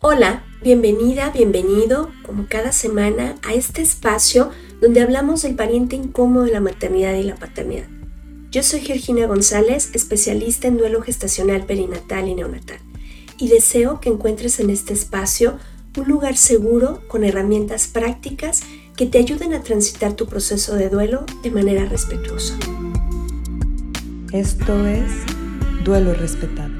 Hola, bienvenida, bienvenido, como cada semana, a este espacio donde hablamos del pariente incómodo de la maternidad y la paternidad. Yo soy Georgina González, especialista en duelo gestacional perinatal y neonatal, y deseo que encuentres en este espacio un lugar seguro con herramientas prácticas que te ayuden a transitar tu proceso de duelo de manera respetuosa. Esto es Duelo Respetado.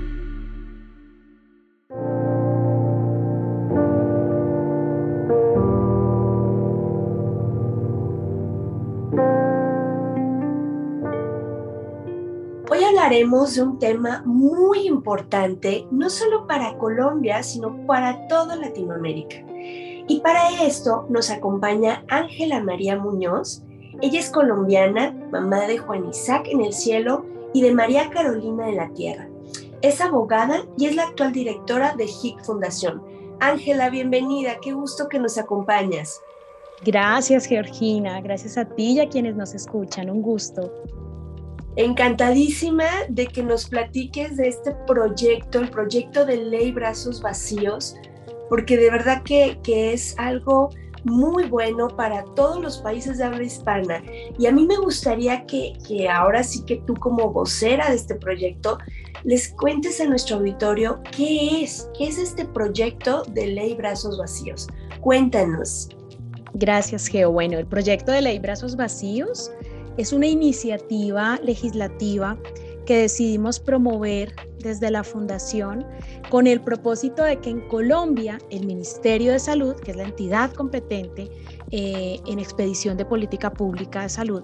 Hablaremos de un tema muy importante, no solo para Colombia, sino para toda Latinoamérica. Y para esto nos acompaña Ángela María Muñoz. Ella es colombiana, mamá de Juan Isaac en el cielo y de María Carolina en la tierra. Es abogada y es la actual directora de HIC Fundación. Ángela, bienvenida, qué gusto que nos acompañas. Gracias, Georgina. Gracias a ti y a quienes nos escuchan. Un gusto. Encantadísima de que nos platiques de este proyecto, el proyecto de ley Brazos Vacíos, porque de verdad que, es algo muy bueno para todos los países de habla hispana. Y a mí me gustaría que, que ahora sí que tú como vocera de este proyecto les cuentes a nuestro auditorio qué es, qué es este proyecto de ley Brazos Vacíos. Cuéntanos. Gracias, Geo. Bueno, el proyecto de ley Brazos Vacíos es una iniciativa legislativa que decidimos promover desde la Fundación con el propósito de que en Colombia el Ministerio de Salud, que es la entidad competente eh, en expedición de política pública de salud,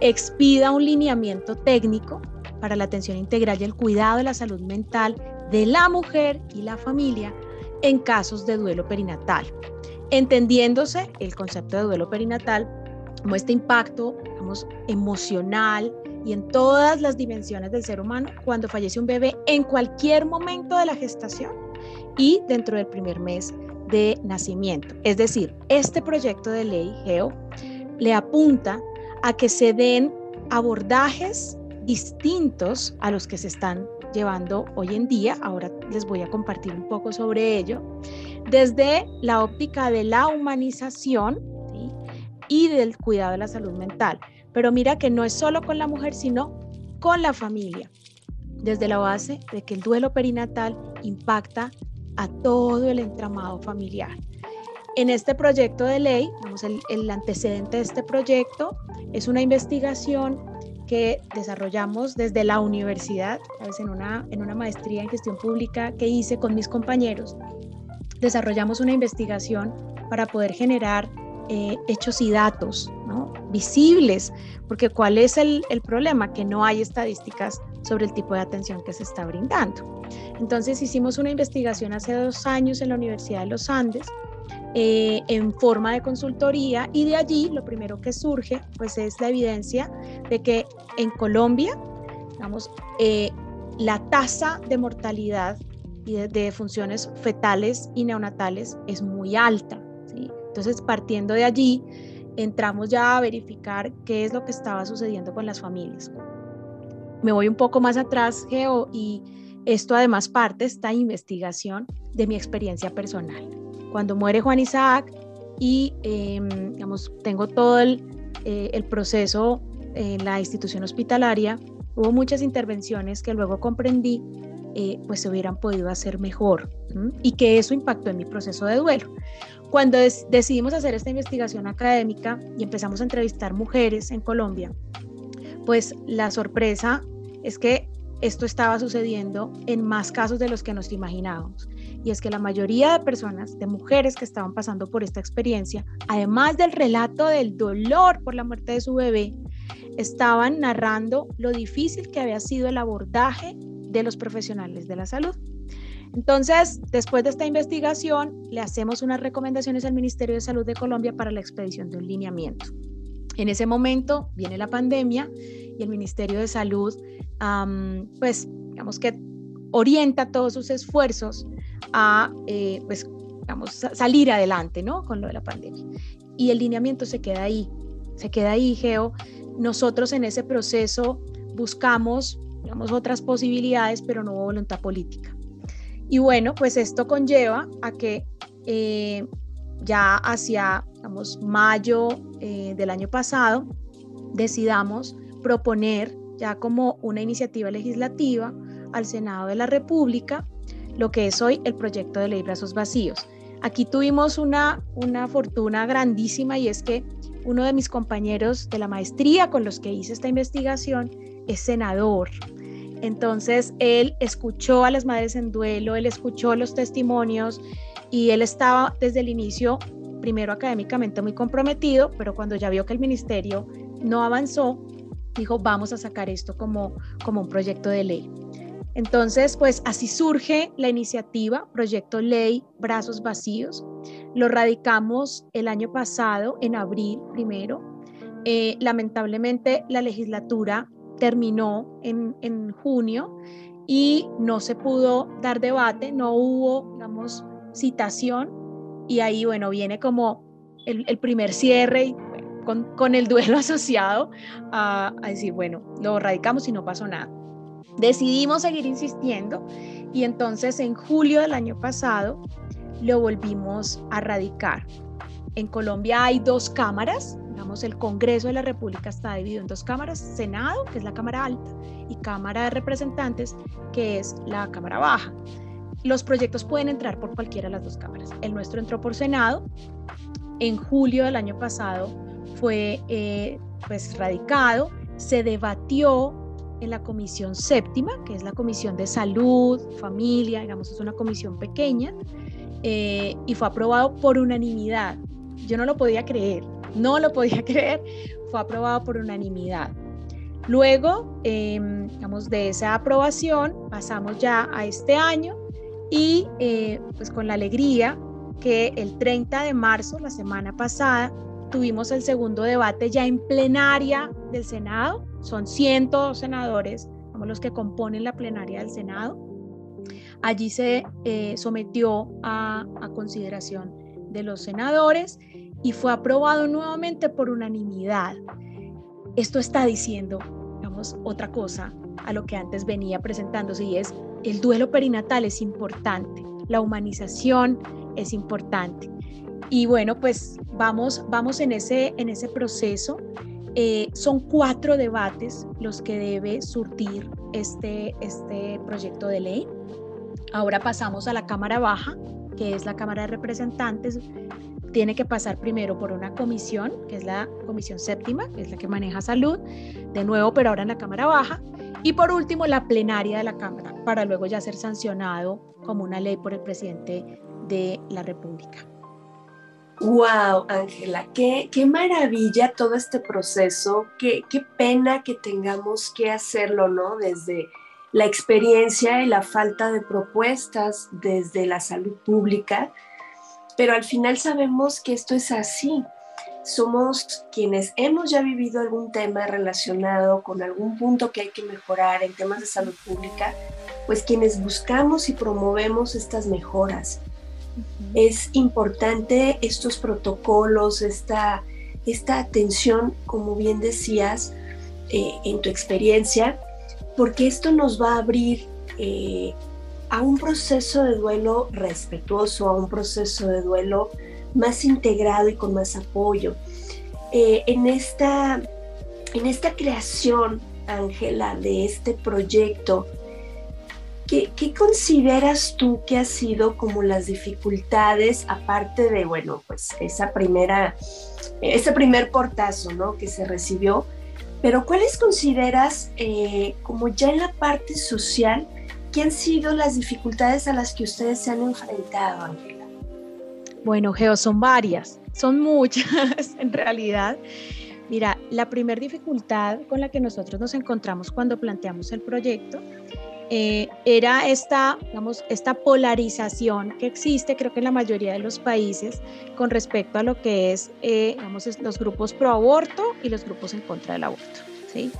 expida un lineamiento técnico para la atención integral y el cuidado de la salud mental de la mujer y la familia en casos de duelo perinatal, entendiéndose el concepto de duelo perinatal como este impacto digamos, emocional y en todas las dimensiones del ser humano cuando fallece un bebé en cualquier momento de la gestación y dentro del primer mes de nacimiento. Es decir, este proyecto de ley, GEO, le apunta a que se den abordajes distintos a los que se están llevando hoy en día. Ahora les voy a compartir un poco sobre ello. Desde la óptica de la humanización, y del cuidado de la salud mental. Pero mira que no es solo con la mujer, sino con la familia, desde la base de que el duelo perinatal impacta a todo el entramado familiar. En este proyecto de ley, vamos, el, antecedente de este proyecto es una investigación que desarrollamos desde la universidad, en una, en una maestría en gestión pública que hice con mis compañeros. Desarrollamos una investigación para poder generar eh, hechos y datos visibles, porque ¿cuál es el, problema? Que no hay estadísticas sobre el tipo de atención que se está brindando. Entonces hicimos una investigación hace dos años en la Universidad de los Andes eh, en forma de consultoría y de allí lo primero que surge pues es la evidencia de que en Colombia, digamos, eh, la tasa de mortalidad y de funciones fetales y neonatales es muy alta. Entonces, partiendo de allí, entramos ya a verificar qué es lo que estaba sucediendo con las familias. Me voy un poco más atrás, Geo, y esto además parte, esta investigación, de mi experiencia personal. Cuando muere Juan Isaac y, em, digamos, tengo todo eh, el proceso en la institución hospitalaria, hubo muchas intervenciones que luego comprendí eh, pues se hubieran podido hacer mejor y que eso impactó en mi proceso de duelo. Cuando decidimos hacer esta investigación académica y empezamos a entrevistar mujeres en Colombia, pues la sorpresa es que esto estaba sucediendo en más casos de los que nos imaginábamos. Y es que la mayoría de personas, de mujeres que estaban pasando por esta experiencia, además del relato del dolor por la muerte de su bebé, estaban narrando lo difícil que había sido el abordaje de los profesionales de la salud. Entonces, después de esta investigación, le hacemos unas recomendaciones al Ministerio de Salud de Colombia para la expedición de un lineamiento. En ese momento viene la pandemia y el Ministerio de Salud, pues, digamos que orienta todos sus esfuerzos a, eh, pues, digamos, salir adelante, ¿no? Con lo de la pandemia. Y el lineamiento se queda ahí, se queda ahí, Geo. Nosotros en ese proceso buscamos digamos, otras posibilidades, pero no hubo voluntad política. Y bueno, pues esto conlleva a que eh, ya hacia, digamos, mayo eh, del año pasado, decidamos proponer ya como una iniciativa legislativa al Senado de la República lo que es hoy el proyecto de ley Brazos Vacíos. Aquí tuvimos una, una fortuna grandísima y es que uno de mis compañeros de la maestría con los que hice esta investigación es senador. Entonces él escuchó a las madres en duelo, él escuchó los testimonios y él estaba desde el inicio, primero académicamente muy comprometido, pero cuando ya vio que el ministerio no avanzó, dijo, vamos a sacar esto como, como un proyecto de ley. Entonces, pues así surge la iniciativa Proyecto Ley Brazos Vacíos. Lo radicamos el año pasado, en abril primero. Eh, lamentablemente, la legislatura terminó en, en, junio y no se pudo dar debate, no hubo, digamos, citación. Y ahí, bueno, viene como el, el primer cierre con, con, el duelo asociado a, a decir, bueno, lo radicamos y no pasó nada. Decidimos seguir insistiendo y entonces en julio del año pasado lo volvimos a radicar. En Colombia hay dos cámaras, el Congreso de la República está dividido en dos cámaras, Senado, que es la Cámara Alta, y Cámara de Representantes, que es la Cámara Baja. Los proyectos pueden entrar por cualquiera de las dos cámaras. El nuestro entró por Senado. En julio del año pasado fue eh, pues radicado, se debatió en la comisión séptima, que es la comisión de salud, familia, digamos, es una comisión pequeña, eh, y fue aprobado por unanimidad. Yo no lo podía creer, no lo podía creer, fue aprobado por unanimidad. Luego, em, digamos, de esa aprobación pasamos ya a este año y eh, pues con la alegría que el 30 de marzo, la semana pasada, tuvimos el segundo debate ya en plenaria del Senado. Son 100 senadores, como los que componen la plenaria del Senado. Allí se eh, sometió a consideración de los senadores y fue aprobado nuevamente por unanimidad. Esto está diciendo, digamos, otra cosa a lo que antes venía presentándose y es el duelo perinatal es importante, la humanización es importante. Y bueno, pues vamos, vamos en, ese, en ese proceso. Eh, son cuatro debates los que debe surtir este, este proyecto de ley. Ahora pasamos a la Cámara Baja, que es la Cámara de Representantes. Tiene que pasar primero por una comisión, que es la Comisión Séptima, que es la que maneja salud, de nuevo, pero ahora en la Cámara Baja. Y por último, la plenaria de la Cámara, para luego ya ser sancionado como una ley por el presidente de la República. Wow, Ángela, qué, qué, maravilla todo este proceso, qué, qué pena que tengamos que hacerlo, ¿no? Desde la experiencia y la falta de propuestas desde la salud pública, pero al final sabemos que esto es así. Somos quienes hemos ya vivido algún tema relacionado con algún punto que hay que mejorar en temas de salud pública, pues quienes buscamos y promovemos estas mejoras es importante estos protocolos, esta, esta atención, como bien decías, eh, en tu experiencia, porque esto nos va a abrir eh, a un proceso de duelo respetuoso, a un proceso de duelo más integrado y con más apoyo. Eh, en, esta, en esta creación, Ángela, de este proyecto, ¿Qué, consideras tú que ha sido como las dificultades, aparte de, bueno, pues esa primera, ese primer portazo, ¿no? Que se recibió, pero ¿cuáles consideras eh, como ya en la parte social, qué han sido las dificultades a las que ustedes se han enfrentado, Ángela? Bueno, Geo, son varias, son muchas en realidad. Mira, la primera dificultad con la que nosotros nos encontramos cuando planteamos el proyecto eh, era esta, digamos, esta polarización que existe, creo que en la mayoría de los países, con respecto a lo que es, eh, los grupos pro aborto y los grupos en contra del aborto. ¿sí?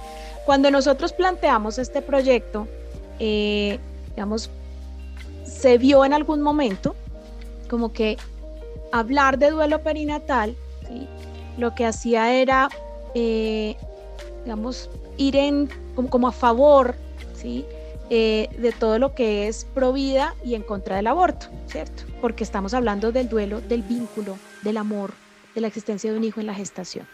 Cuando nosotros planteamos este proyecto, eh, digamos, se vio en algún momento como que hablar de duelo perinatal, lo que hacía era, digamos, ir en, como, a favor, ¿sí? eh, de todo lo que es pro vida y en contra del aborto, ¿cierto? Porque estamos hablando del duelo, del vínculo, del amor, de la existencia de un hijo en la gestación.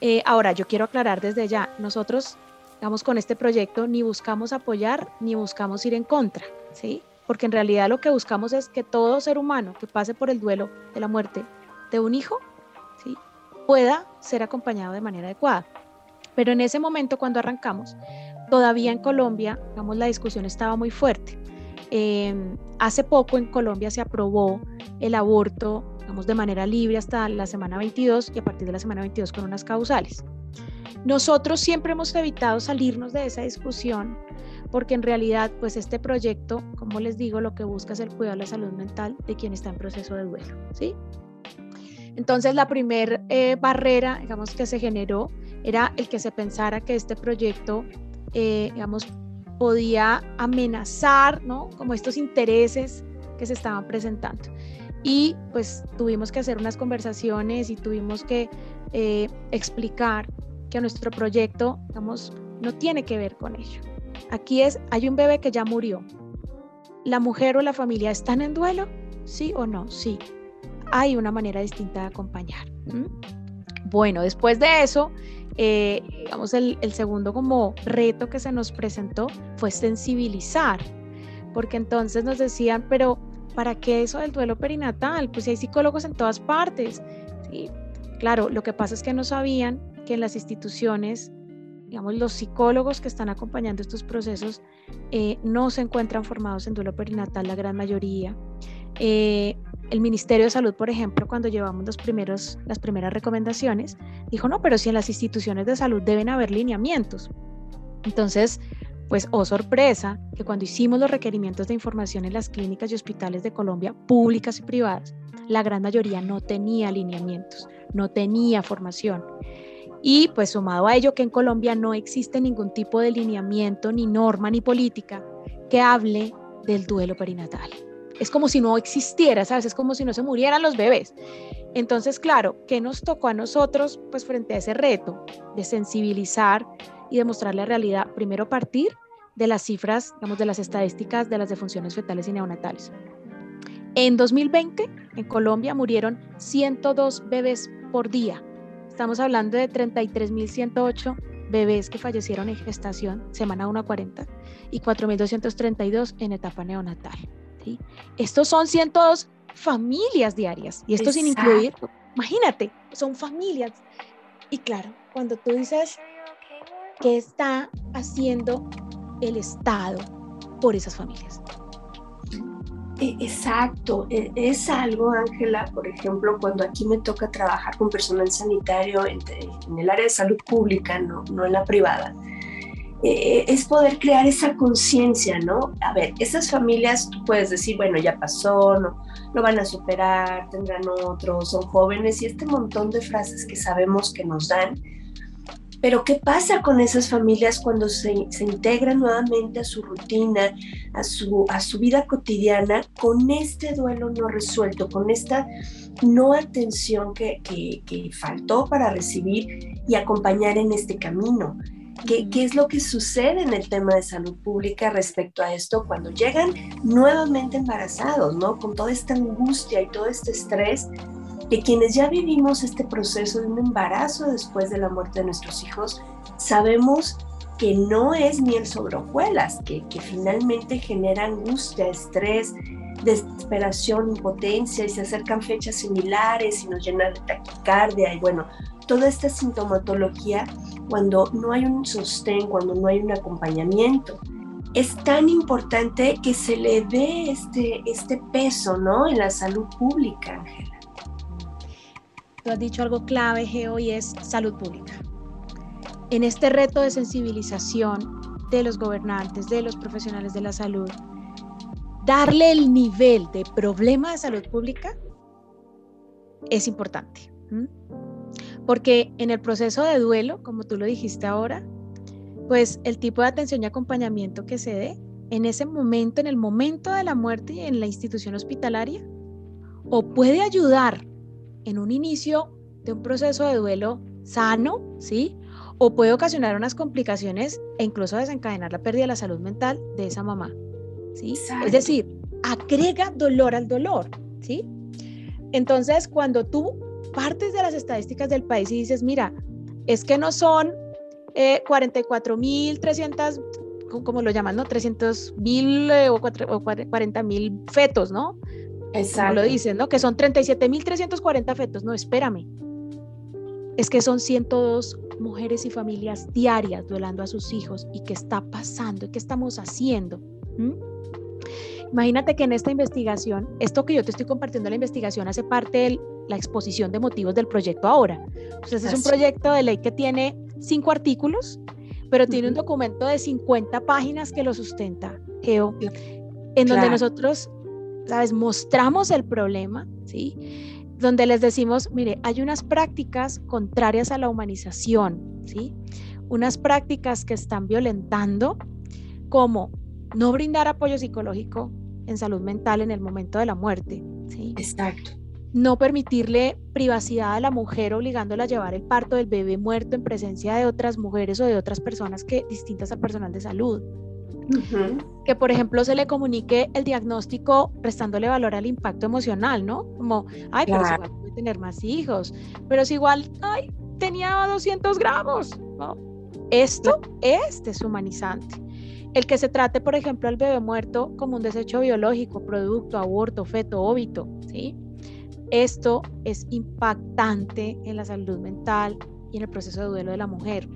Eh, ahora, yo quiero aclarar desde ya, nosotros, digamos, con este proyecto ni buscamos apoyar ni buscamos ir en contra, ¿sí? Porque en realidad lo que buscamos es que todo ser humano que pase por el duelo de la muerte de un hijo, ¿sí? pueda ser acompañado de manera adecuada. Pero en ese momento, cuando arrancamos, todavía en Colombia, digamos, la discusión estaba muy fuerte. Em, hace poco en Colombia se aprobó el aborto, digamos, de manera libre hasta la semana 22 y a partir de la semana 22 con unas causales. Nosotros siempre hemos evitado salirnos de esa discusión porque en realidad, pues este proyecto, como les digo, lo que busca es el cuidado de la salud mental de quien está en proceso de duelo, ¿sí? Entonces, la primera eh, barrera, digamos, que se generó era el que se pensara que este proyecto, eh, digamos, podía amenazar, ¿no? Como estos intereses que se estaban presentando. Y pues tuvimos que hacer unas conversaciones y tuvimos que eh, explicar que nuestro proyecto, digamos, no tiene que ver con ello. Aquí es, hay un bebé que ya murió. ¿La mujer o la familia están en duelo? ¿Sí o no? Sí. Hay una manera distinta de acompañar. Bueno, después de eso, eh, el segundo como reto que se nos presentó fue sensibilizar, porque entonces nos decían, pero ¿para qué eso del duelo perinatal? Pues hay psicólogos en todas partes. ¿sí? Claro, lo que pasa es que no sabían que en las instituciones, digamos, los psicólogos que están acompañando estos procesos eh, no se encuentran formados en duelo perinatal, la gran mayoría. Eh, el Ministerio de Salud, por ejemplo, cuando llevamos los primeros, las primeras recomendaciones, dijo, no, pero si en las instituciones de salud deben haber lineamientos. Entonces, pues, oh sorpresa, que cuando hicimos los requerimientos de información en las clínicas y hospitales de Colombia, públicas y privadas, la gran mayoría no tenía lineamientos, no tenía formación. Y pues sumado a ello que en Colombia no existe ningún tipo de lineamiento, ni norma, ni política que hable del duelo perinatal. Es como si no existiera, ¿sabes? Es como si no se murieran los bebés. Entonces, claro, ¿qué nos tocó a nosotros pues frente a ese reto de sensibilizar y demostrar la realidad? Primero partir de las cifras, digamos, de las estadísticas de las defunciones fetales y neonatales. En 2020, en Colombia murieron 102 bebés por día. Estamos hablando de 33.108 bebés que fallecieron en gestación, semana 1 a 40, y 4.232 en etapa neonatal. Estos son 102 familias diarias, y esto sin incluir, imagínate, son familias. Y claro, cuando tú dices, ¿qué está haciendo el Estado por esas familias. E, exacto, e, es algo, Ángela, por ejemplo, cuando aquí me toca trabajar con personal sanitario en, el área de salud pública, no, no en la privada, e, es poder crear esa conciencia, ¿no? A ver, esas familias, tú puedes decir, bueno, ya pasó, no, lo van a superar, tendrán otros, son jóvenes y este montón de frases que sabemos que nos dan, pero ¿qué pasa con esas familias cuando se, integran nuevamente a su rutina, a su, a su vida cotidiana, con este duelo no resuelto, con esta no atención que, que, faltó para recibir y acompañar en este camino? ¿Qué, ¿Qué, es lo que sucede en el tema de salud pública respecto a esto cuando llegan nuevamente embarazados, ¿no? Con toda esta angustia y todo este estrés que quienes ya vivimos este proceso de un embarazo después de la muerte de nuestros hijos, sabemos que no es miel sobre hojuelas, que, finalmente genera angustia, estrés, desesperación, impotencia y se acercan fechas similares y nos llena de taquicardia y bueno, toda esta sintomatología cuando no hay un sostén, cuando no hay un acompañamiento. Es tan importante que se le dé este, este peso, ¿no? En la salud pública, Ángela. Tú has dicho algo clave, Geo, y es salud pública. En este reto de sensibilización de los gobernantes, de los profesionales de la salud, darle el nivel de problema de salud pública es importante. Porque en el proceso de duelo, como tú lo dijiste ahora, pues el tipo de atención y acompañamiento que se dé en ese momento, en el momento de la muerte y en la institución hospitalaria, o puede ayudar en un inicio de un proceso de duelo sano, ¿sí? o puede ocasionar unas complicaciones e incluso desencadenar la pérdida de la salud mental de esa mamá. ¿sí? Es decir, agrega dolor al dolor. ¿sí? Entonces, cuando tú partes de las estadísticas del país y dices, mira, es que no son eh, 44.300, como lo llaman, ¿no? 300.000 eh, o, 40.000 fetos, ¿no? Exacto. lo dicen, ¿no? Que son 37.340 fetos. No, espérame. Es que son 102 mujeres y familias diarias duelando a sus hijos. ¿Y qué está pasando? ¿Y qué estamos haciendo? ¿Mm? Imagínate que en esta investigación, esto que yo te estoy compartiendo, la investigación hace parte de la exposición de motivos del proyecto ahora. Entonces es un proyecto de ley que tiene cinco artículos, pero tiene un documento de 50 páginas que lo sustenta, Geo, en donde nosotros, ¿sabes? Mostramos el problema, ¿sí? Donde les decimos, mire, hay unas prácticas contrarias a la humanización, ¿sí? Unas prácticas que están violentando, como no brindar apoyo psicológico en salud mental en el momento de la muerte. ¿sí? Exacto. No permitirle privacidad a la mujer obligándola a llevar el parto del bebé muerto en presencia de otras mujeres o de otras personas que distintas al personal de salud. Que, por ejemplo, se le comunique el diagnóstico restándole valor al impacto emocional, ¿no? Como, ay, pero es igual puede tener más hijos, pero es igual, ay, tenía 200 gramos. ¿no? Esto es deshumanizante. El que se trate, por ejemplo, al bebé muerto como un desecho biológico, producto, aborto, feto, óbito, ¿sí? Esto es impactante en la salud mental y en el proceso de duelo de la mujer.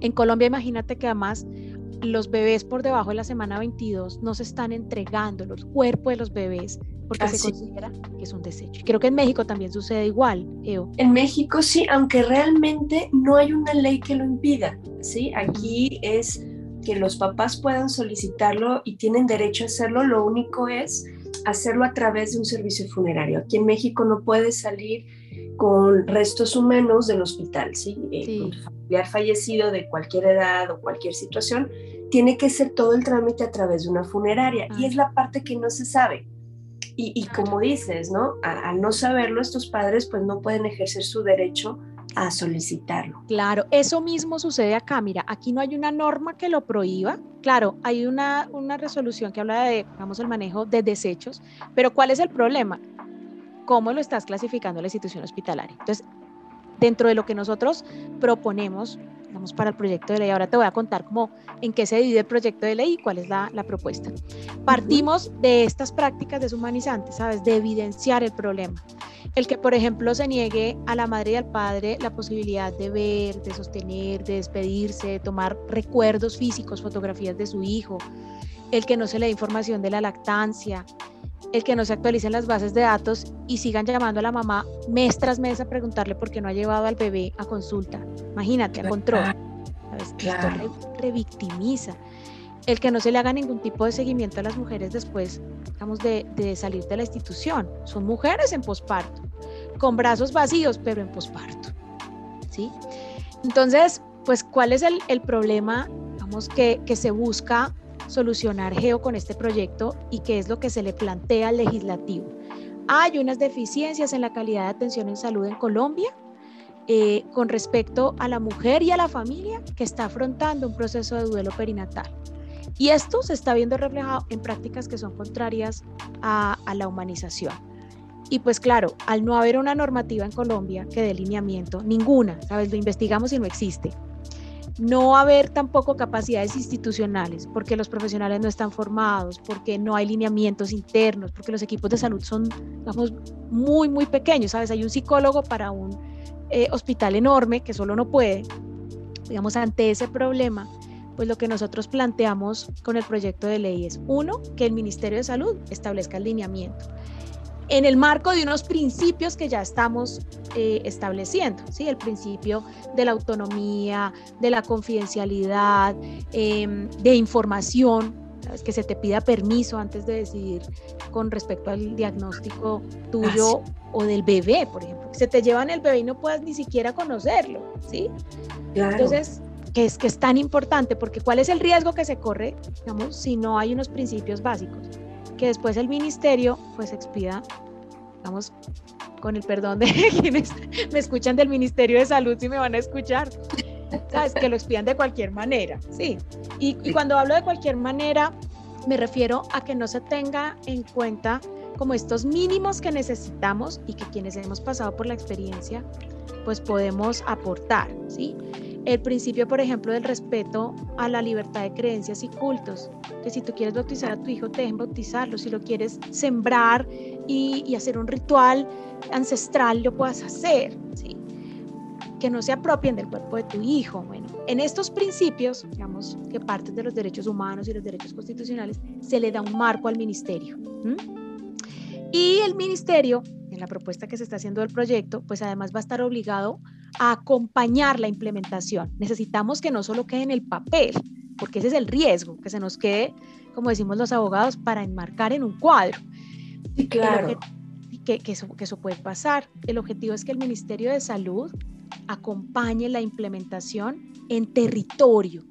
En Colombia, imagínate que además los bebés por debajo de la semana 22 no se están entregando los cuerpos de los bebés porque se considera que es un desecho. Y creo que en México también sucede igual, Eo. En México sí, aunque realmente no hay una ley que lo impida, ¿sí? Aquí es que los papás puedan solicitarlo y tienen derecho a hacerlo, lo único es hacerlo a través de un servicio funerario. Aquí en México no puedes salir con restos humanos del hospital, ¿sí? Eh, con familiar fallecido de cualquier edad o cualquier situación, tiene que ser todo el trámite a través de una funeraria y es la parte que no se sabe. Y, como dices, ¿no? al no saberlo, estos padres pues no pueden ejercer su derecho a solicitarlo. Claro, eso mismo sucede acá. Mira, aquí no hay una norma que lo prohíba. Claro, hay una, una resolución que habla de, digamos, el manejo de desechos, pero ¿cuál es el problema? ¿Cómo lo estás clasificando la institución hospitalaria? Entonces, dentro de lo que nosotros proponemos, digamos, para el proyecto de ley, ahora te voy a contar cómo, en qué se divide el proyecto de ley y cuál es la, la propuesta. Partimos de estas prácticas deshumanizantes, ¿sabes? De evidenciar el problema. El que, por ejemplo, se niegue a la madre y al padre la posibilidad de ver, de sostener, de despedirse, de tomar recuerdos físicos, fotografías de su hijo. El que no se le dé información de la lactancia. El que no se actualicen las bases de datos y sigan llamando a la mamá mes tras mes a preguntarle por qué no ha llevado al bebé a consulta. Imagínate, a control. Esto revictimiza el que no se le haga ningún tipo de seguimiento a las mujeres después, digamos, de, salir de la institución. Son mujeres en posparto, con brazos vacíos, pero en posparto. ¿sí? Entonces, pues, ¿cuál es el, problema, digamos, que, que se busca solucionar Geo con este proyecto y qué es lo que se le plantea al legislativo? Hay unas deficiencias en la calidad de atención en salud en Colombia eh, con respecto a la mujer y a la familia que está afrontando un proceso de duelo perinatal. Y esto se está viendo reflejado en prácticas que son contrarias a, la humanización. Y pues claro, al no haber una normativa en Colombia que dé lineamiento, ninguna, ¿sabes? Lo investigamos y no existe. No haber tampoco capacidades institucionales, porque los profesionales no están formados, porque no hay lineamientos internos, porque los equipos de salud son, digamos, muy, muy pequeños, ¿sabes? Hay un psicólogo para un eh, hospital enorme que solo no puede, digamos, ante ese problema pues lo que nosotros planteamos con el proyecto de ley es, uno, que el Ministerio de Salud establezca el lineamiento en el marco de unos principios que ya estamos eh, estableciendo, ¿sí? el principio de la autonomía, de la confidencialidad, em, de información, que se te pida permiso antes de decidir con respecto al diagnóstico tuyo o del bebé, por ejemplo. Se te llevan el bebé y no puedes ni siquiera conocerlo, ¿sí? Entonces, que es, que es tan importante, porque ¿cuál es el riesgo que se corre, digamos, si no hay unos principios básicos? Que después el ministerio pues expida, digamos, con el perdón de quienes me escuchan del Ministerio de Salud, si me van a escuchar, ¿sabes? Que lo expidan de cualquier manera, sí. Y, y cuando hablo de cualquier manera, me refiero a que no se tenga en cuenta como estos mínimos que necesitamos y que quienes hemos pasado por la experiencia, pues podemos aportar, ¿sí? El principio, por ejemplo, del respeto a la libertad de creencias y cultos, que si tú quieres bautizar a tu hijo, te dejen bautizarlo, si lo quieres sembrar y, hacer un ritual ancestral, lo puedas hacer, ¿sí? que no se apropien del cuerpo de tu hijo. Bueno, en estos principios, digamos, que parten de los derechos humanos y los derechos constitucionales, se le da un marco al ministerio. Y el ministerio, en la propuesta que se está haciendo del proyecto, pues además va a estar obligado a acompañar la implementación. Necesitamos que no solo quede en el papel, porque ese es el riesgo, que se nos quede, como decimos los abogados, para enmarcar en un cuadro. Sí, claro. Que, que, eso, que eso puede pasar. El objetivo es que el Ministerio de Salud acompañe la implementación en territorio.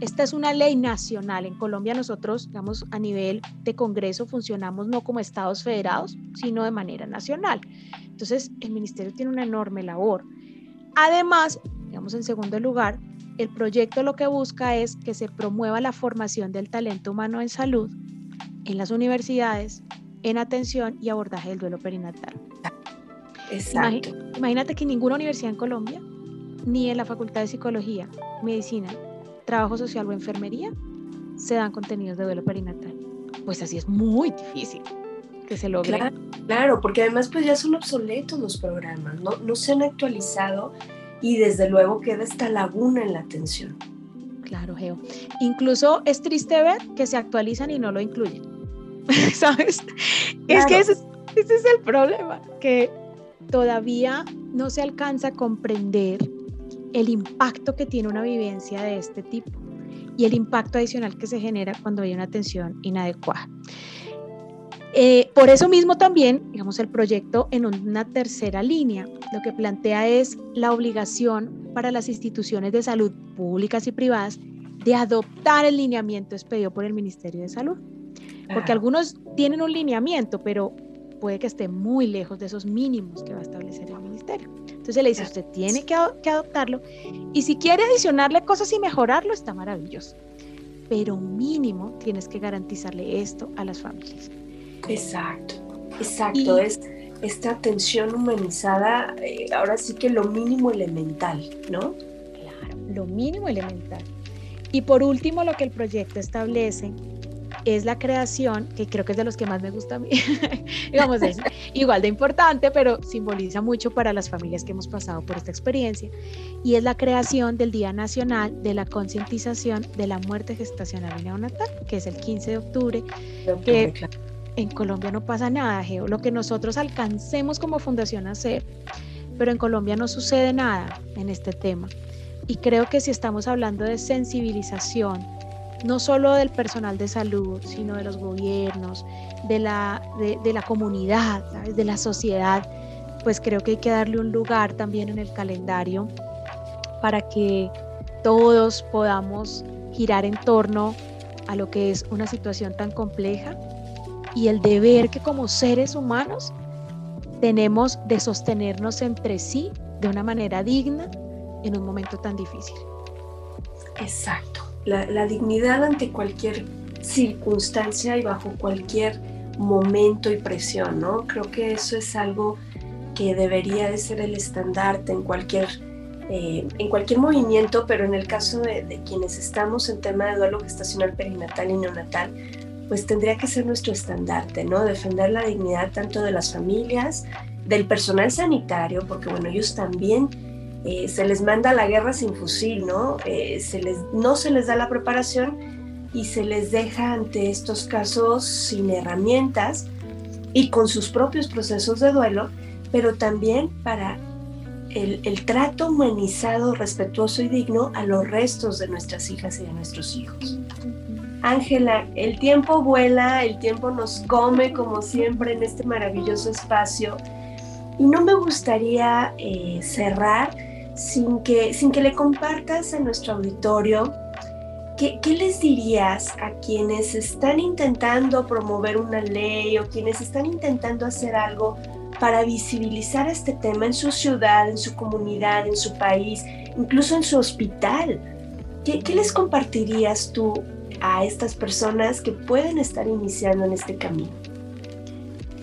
Esta es una ley nacional. En Colombia nosotros, digamos, a nivel de Congreso funcionamos no como estados federados, sino de manera nacional. Entonces, el ministerio tiene una enorme labor. Además, digamos, en segundo lugar, el proyecto lo que busca es que se promueva la formación del talento humano en salud en las universidades, en atención y abordaje del duelo perinatal. Exacto. Imagínate que ninguna universidad en Colombia, ni en la Facultad de Psicología, Medicina, Trabajo Social o Enfermería, se dan contenidos de duelo perinatal. Pues así es muy difícil que se logre. Claro, claro, porque además pues ya son obsoletos los programas, ¿no? no se han actualizado y desde luego queda esta laguna en la atención. Claro, Geo. Incluso es triste ver que se actualizan y no lo incluyen. ¿Sabes? Es que ese, ese es el problema, que todavía no se alcanza a comprender el impacto que tiene una vivencia de este tipo y el impacto adicional que se genera cuando hay una atención inadecuada. Eh, por eso mismo también, digamos, el proyecto en una tercera línea lo que plantea es la obligación para las instituciones de salud públicas y privadas de adoptar el lineamiento expedido por el Ministerio de Salud. Porque algunos tienen un lineamiento, pero puede que esté muy lejos de esos mínimos que va a establecer el ministerio. Entonces le dice, usted tiene que, que adoptarlo y si quiere adicionarle cosas y mejorarlo, está maravilloso. Pero mínimo tienes que garantizarle esto a las familias. Exacto, exacto. es esta atención humanizada, eh, ahora sí que lo mínimo elemental, ¿no? Claro, lo mínimo elemental. Y por último, lo que el proyecto establece es la creación, que creo que es de los que más me gusta a mí, digamos, es igual de importante, pero simboliza mucho para las familias que hemos pasado por esta experiencia, y es la creación del Día Nacional de la Concientización de la Muerte Gestacional y Neonatal, que es el 15 de octubre, que en Colombia no pasa nada, Geo, lo que nosotros alcancemos como fundación a hacer, pero en Colombia no sucede nada en este tema. Y creo que si estamos hablando de sensibilización, no solo del personal de salud, sino de los gobiernos, de la, de, la comunidad, de la sociedad, pues creo que hay que darle un lugar también en el calendario para que todos podamos girar en torno a lo que es una situación tan compleja y el deber que como seres humanos tenemos de sostenernos entre sí de una manera digna en un momento tan difícil. Exacto la, dignidad ante cualquier circunstancia y bajo cualquier momento y presión, ¿no? Creo que eso es algo que debería de ser el estandarte en cualquier, eh, en cualquier movimiento, pero en el caso de, de, quienes estamos en tema de duelo gestacional perinatal y neonatal, pues tendría que ser nuestro estandarte, ¿no? Defender la dignidad tanto de las familias, del personal sanitario, porque bueno, ellos también eh, se les manda a la guerra sin fusil, ¿no? Eh, se les, no se les da la preparación y se les deja ante estos casos sin herramientas y con sus propios procesos de duelo, pero también para el, el trato humanizado, respetuoso y digno a los restos de nuestras hijas y de nuestros hijos. Ángela, el tiempo vuela, el tiempo nos come como siempre en este maravilloso espacio y no me gustaría eh, cerrar sin que, sin que le compartas a nuestro auditorio, ¿qué, ¿qué, les dirías a quienes están intentando promover una ley o quienes están intentando hacer algo para visibilizar este tema en su ciudad, en su comunidad, en su país incluso en su hospital. ¿Qué, qué les compartirías tú a estas personas que pueden estar iniciando en este camino?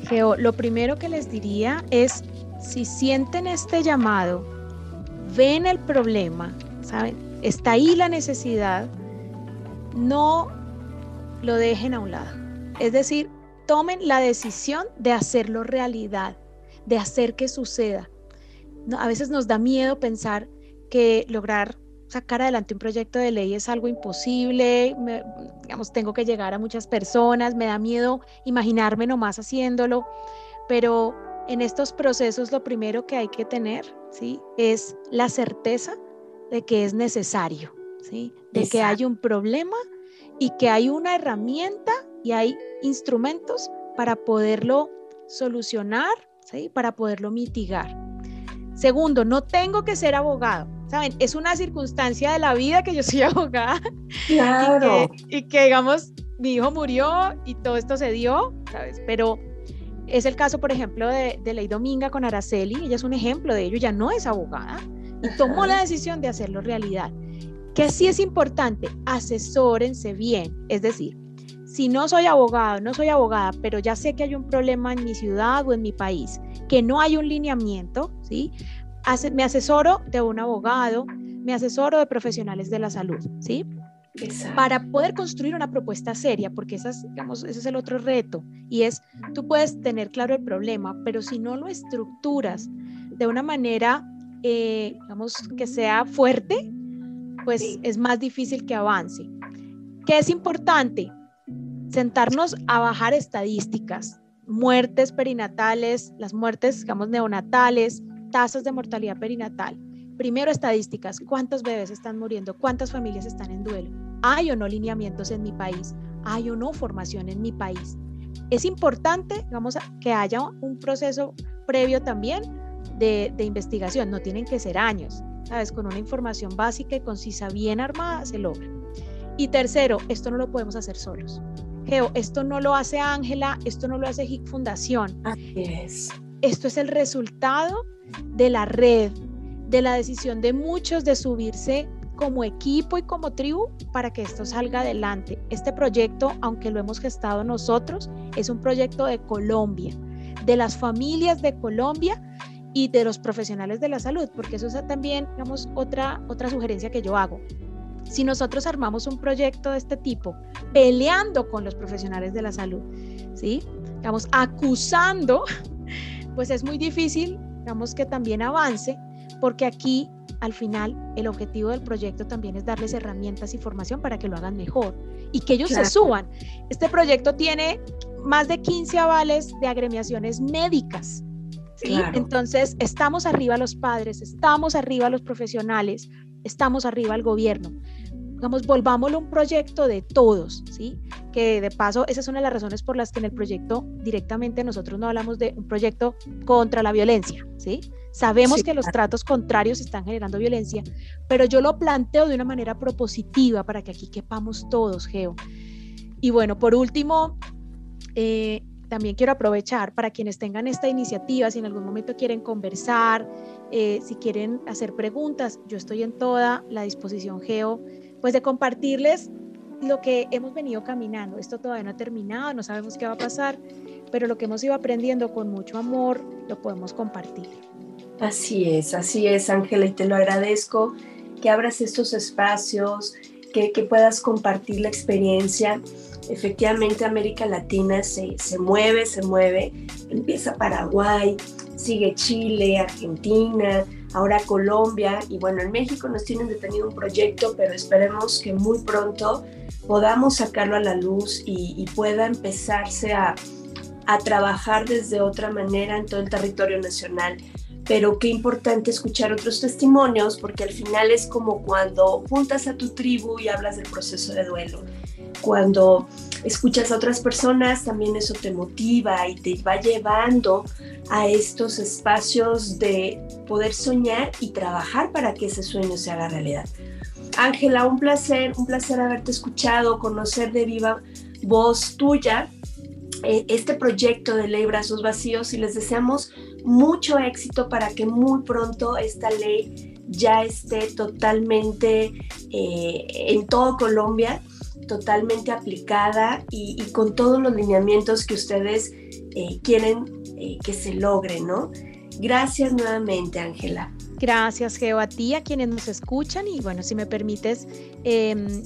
Geo, lo primero que les diría es, si sienten este llamado, ven el problema, ¿saben? Está ahí la necesidad, no lo dejen a un lado. Es decir, tomen la decisión de hacerlo realidad, de hacer que suceda. a veces nos da miedo pensar que lograr sacar adelante un proyecto de ley es algo imposible, digamos, tengo que llegar a muchas personas, me da miedo imaginarme nomás haciéndolo, pero en estos procesos lo primero que hay que tener, ¿sí? Es la certeza de que es necesario, ¿sí? De que hay un problema y que hay una herramienta y hay instrumentos para poderlo solucionar, ¿sí? Para poderlo mitigar. Segundo, no tengo que ser abogado. ¿Saben? Es una circunstancia de la vida que yo soy abogada. Claro. Y que, digamos, mi hijo murió y todo esto se dio, ¿sabes? Pero es el caso, por ejemplo, de, de Ley Dominga con Araceli. Ella es un ejemplo de ello. Ya no es abogada y tomó la decisión de hacerlo realidad. Que sí es importante, asesórense bien. Es decir, si no soy abogado, no soy abogada, pero ya sé que hay un problema en mi ciudad o en mi país, que no hay un lineamiento, ¿sí? me asesoro de un abogado, me asesoro de profesionales de la salud, ¿sí? Para poder construir una propuesta seria, porque esas, digamos, ese es el otro reto, y es, tú puedes tener claro el problema, pero si no lo estructuras de una manera, eh, digamos, que sea fuerte, pues es más difícil que avance. ¿Qué es importante? sentarnos a bajar estadísticas, muertes perinatales, las muertes, digamos, neonatales, tasas de mortalidad perinatal. Primero, estadísticas, cuántos bebés están muriendo, cuántas familias están en duelo. ¿Hay o no lineamientos en mi país? ¿Hay o no formación en mi país? Es importante, digamos, que haya un proceso previo también de, de investigación, no tienen que ser años, ¿sabes? Con una información básica y concisa bien armada se logra. Y tercero, esto no lo podemos hacer solos. Geo, esto no lo hace Ángela, esto no lo hace HIC Fundación. Así es. Esto es el resultado de la red, de la decisión de muchos de subirse como equipo y como tribu para que esto salga adelante. Este proyecto, aunque lo hemos gestado nosotros, es un proyecto de Colombia, de las familias de Colombia y de los profesionales de la salud, porque eso es también, digamos, otra, otra sugerencia que yo hago. Si nosotros armamos un proyecto de este tipo, peleando con los profesionales de la salud, ¿sí? Digamos, acusando, pues es muy difícil, digamos, que también avance, porque aquí al final el objetivo del proyecto también es darles herramientas y formación para que lo hagan mejor y que ellos se suban. Este proyecto tiene más de 15 avales de agremiaciones médicas. ¿sí? Entonces, estamos arriba los padres, estamos arriba los profesionales, estamos arriba el gobierno. Digamos, volvámoslo un proyecto de todos, ¿sí? Que de paso, esa es una de las razones por las que en el proyecto directamente nosotros no hablamos de un proyecto contra la violencia, ¿sí? Sabemos que los tratos contrarios están generando violencia, pero yo lo planteo de una manera propositiva para que aquí quepamos todos, Geo. Y bueno, por último, eh, también quiero aprovechar para quienes tengan esta iniciativa, si en algún momento quieren conversar, eh, si quieren hacer preguntas, yo estoy en toda la disposición, Geo, pues de compartirles lo que hemos venido caminando. Esto todavía no ha terminado, no sabemos qué va a pasar, pero lo que hemos ido aprendiendo con mucho amor lo podemos compartir. Así es, así es, Ángela, y te lo agradezco que abras estos espacios, que, puedas compartir la experiencia. Efectivamente América Latina se, se mueve, se mueve, empieza Paraguay, sigue Chile, Argentina, ahora Colombia. Y bueno, en México nos tienen detenido un proyecto, pero esperemos que muy pronto podamos sacarlo a la luz y, y pueda empezarse a, a, trabajar desde otra manera en todo el territorio nacional. Pero qué importante escuchar otros testimonios porque al final es como cuando juntas a tu tribu y hablas del proceso de duelo cuando escuchas a otras personas, también eso te motiva y te va llevando a estos espacios de poder soñar y trabajar para que ese sueño se haga realidad. Ángela, un placer, un placer haberte escuchado, conocer de viva voz tuya este proyecto de ley Brazos Vacíos y les deseamos mucho éxito para que muy pronto esta ley ya esté totalmente eh, en todo Colombia, totalmente aplicada y, con todos los lineamientos que ustedes eh, quieren eh, que se logre, ¿no? Gracias nuevamente, Ángela. Gracias, Geo, a ti, a quienes nos escuchan y bueno, si me permites, em,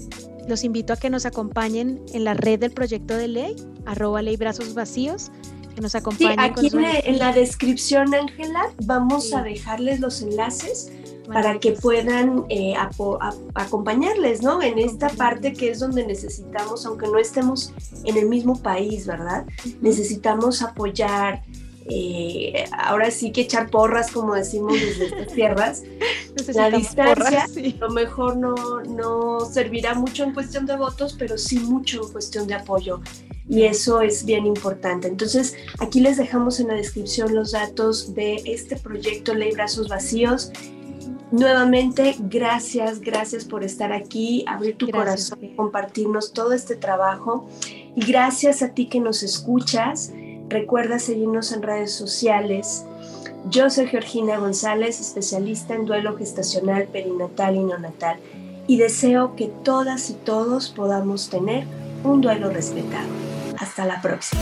los invito a que nos acompañen en la red del proyecto de ley, arroba ley brazos vacíos, que nos acompañen. Sí, aquí en, la descripción, Ángela, vamos a dejarles los enlaces para que puedan eh, acompañarles, ¿no? En esta parte que es donde necesitamos, aunque no estemos en el mismo país, ¿verdad? Necesitamos apoyar, eh, ahora sí que echar porras, como decimos desde estas tierras. La distancia a lo mejor no, no servirá mucho en cuestión de votos, pero sí mucho en cuestión de apoyo. Y eso es bien importante. Entonces, aquí les dejamos en la descripción los datos de este proyecto Ley Brazos Vacíos Nuevamente, gracias, gracias por estar aquí, abrir tu corazón, compartirnos todo este trabajo. Y gracias a ti que nos escuchas. Recuerda seguirnos en redes sociales. Yo soy Georgina González, especialista en duelo gestacional, perinatal y neonatal. Y deseo que todas y todos podamos tener un duelo respetado. Hasta la próxima.